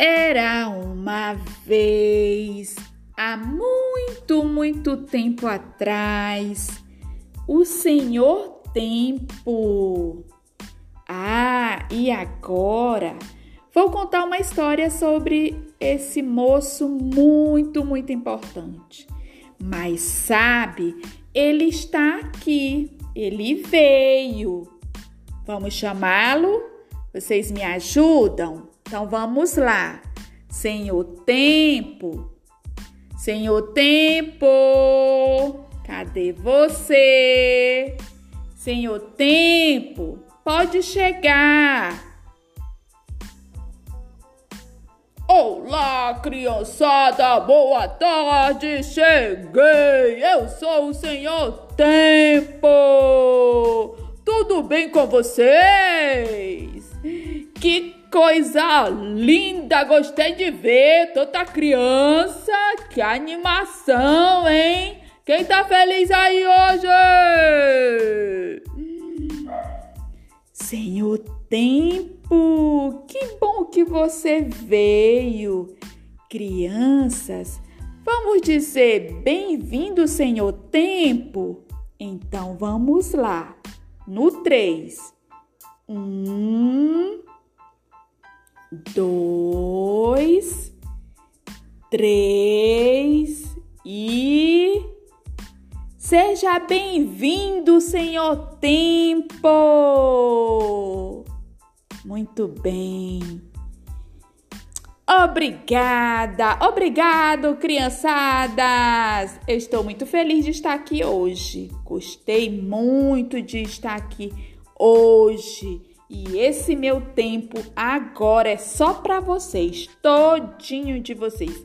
Era uma vez, há muito, muito tempo atrás, o Senhor Tempo. Ah, e agora vou contar uma história sobre esse moço muito, muito importante. Mas sabe, ele está aqui, ele veio. Vamos chamá-lo? Vocês me ajudam? Então vamos lá. Senhor Tempo. Senhor Tempo. Cadê você? Senhor Tempo, pode chegar. Olá, criançada, boa tarde, cheguei. Eu sou o Senhor Tempo. Tudo bem com vocês? Que coisa linda, gostei de ver toda criança. Que animação, hein? Quem tá feliz aí hoje? Senhor Tempo, que bom que você veio. Crianças, vamos dizer bem-vindo, Senhor Tempo? Então vamos lá. No 3. Um, dois, três e. Seja bem-vindo, Senhor Tempo! Muito bem. Obrigada, obrigado, criançadas! Eu estou muito feliz de estar aqui hoje. Gostei muito de estar aqui hoje. E esse meu tempo agora é só para vocês, todinho de vocês.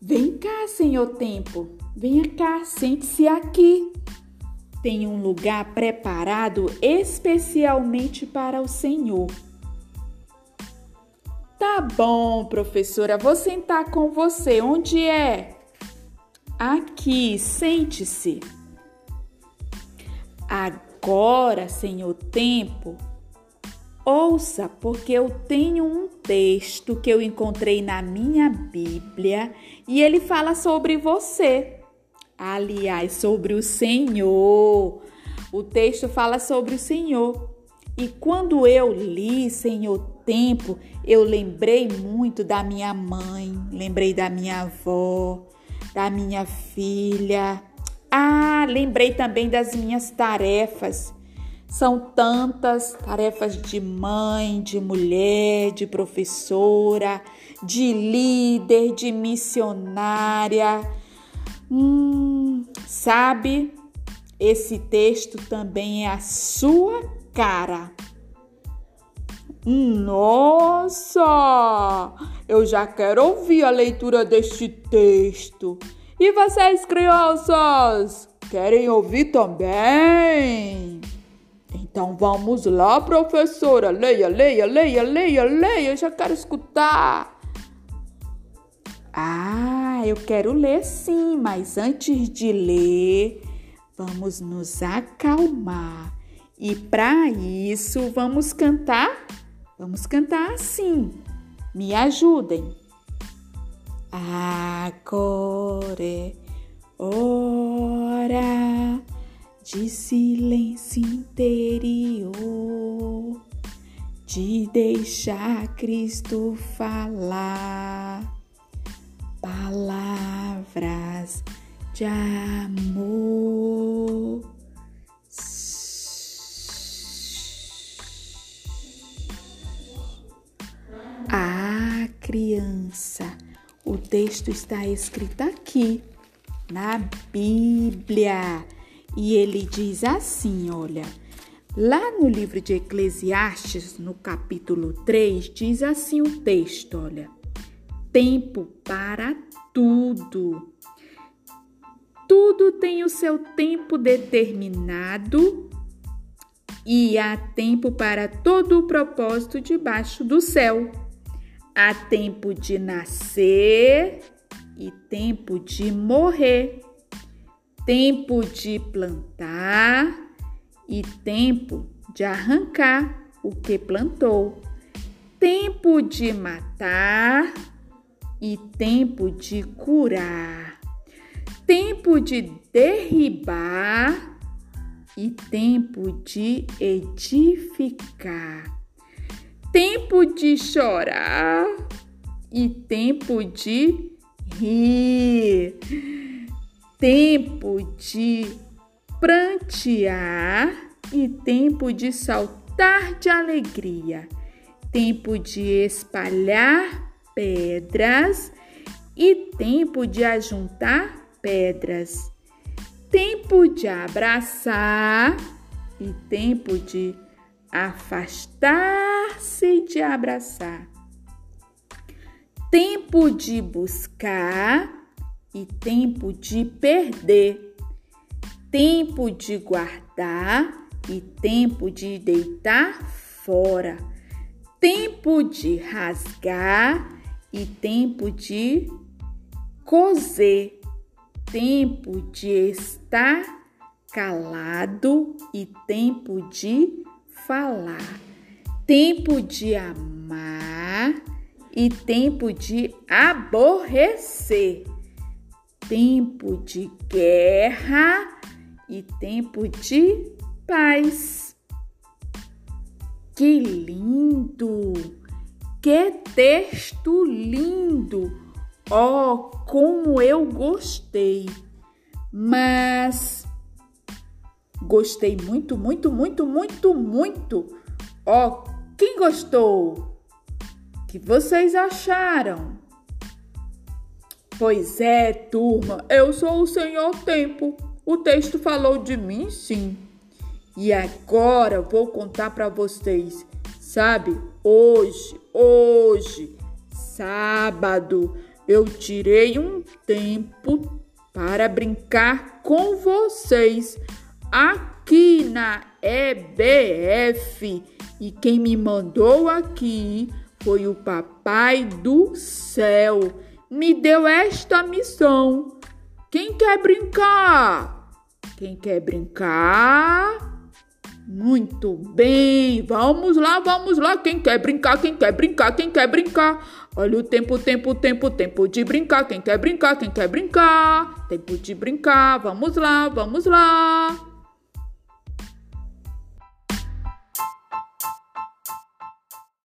Vem cá, Senhor Tempo. Venha cá, sente-se aqui. Tem um lugar preparado especialmente para o Senhor. Tá bom, professora, vou sentar com você. Onde é? Aqui, sente-se. Agora, Senhor Tempo, Ouça, porque eu tenho um texto que eu encontrei na minha Bíblia e ele fala sobre você. Aliás, sobre o Senhor. O texto fala sobre o Senhor. E quando eu li, Senhor, tempo, eu lembrei muito da minha mãe, lembrei da minha avó, da minha filha. Ah, lembrei também das minhas tarefas são tantas tarefas de mãe, de mulher, de professora, de líder, de missionária. Hum, sabe? Esse texto também é a sua cara. Nossa! Eu já quero ouvir a leitura deste texto. E vocês, crianças, querem ouvir também? Então vamos lá, professora. Leia, leia, leia, leia, leia. Eu já quero escutar. Ah, eu quero ler sim, mas antes de ler, vamos nos acalmar. E para isso, vamos cantar? Vamos cantar assim. Me ajudem. Agora é hora de silêncio interior, de deixar Cristo falar palavras de amor. A criança, o texto está escrito aqui na Bíblia e ele diz assim: olha, lá no livro de Eclesiastes, no capítulo 3, diz assim o texto: olha, tempo para tudo. Tudo tem o seu tempo determinado e há tempo para todo o propósito debaixo do céu. Há tempo de nascer e tempo de morrer tempo de plantar e tempo de arrancar o que plantou, tempo de matar e tempo de curar, tempo de derribar e tempo de edificar, tempo de chorar e tempo de rir, tempo de prantear e tempo de saltar de alegria, tempo de espalhar pedras e tempo de ajuntar pedras, tempo de abraçar e tempo de afastar-se de abraçar, tempo de buscar e tempo de perder, tempo de guardar e tempo de deitar fora, tempo de rasgar e tempo de cozer, tempo de estar calado e tempo de falar, tempo de amar e tempo de aborrecer, tempo de guerra e tempo de paz. Que lindo! Que texto lindo! Oh, como eu gostei! Mas gostei muito, muito, muito, muito, muito. Oh, quem gostou? O que vocês acharam? Pois é, turma, eu sou o Senhor Tempo. O texto falou de mim, sim. E agora vou contar para vocês Sabe, hoje, hoje, sábado, eu tirei um tempo para brincar com vocês aqui na EBF. E quem me mandou aqui foi o Papai do Céu. Me deu esta missão. Quem quer brincar? Quem quer brincar? Muito bem, vamos lá, vamos lá. Quem quer brincar, quem quer brincar, quem quer brincar. Olha o tempo, tempo, tempo, tempo de brincar. Quem quer brincar, quem quer brincar. Tempo de brincar, vamos lá, vamos lá.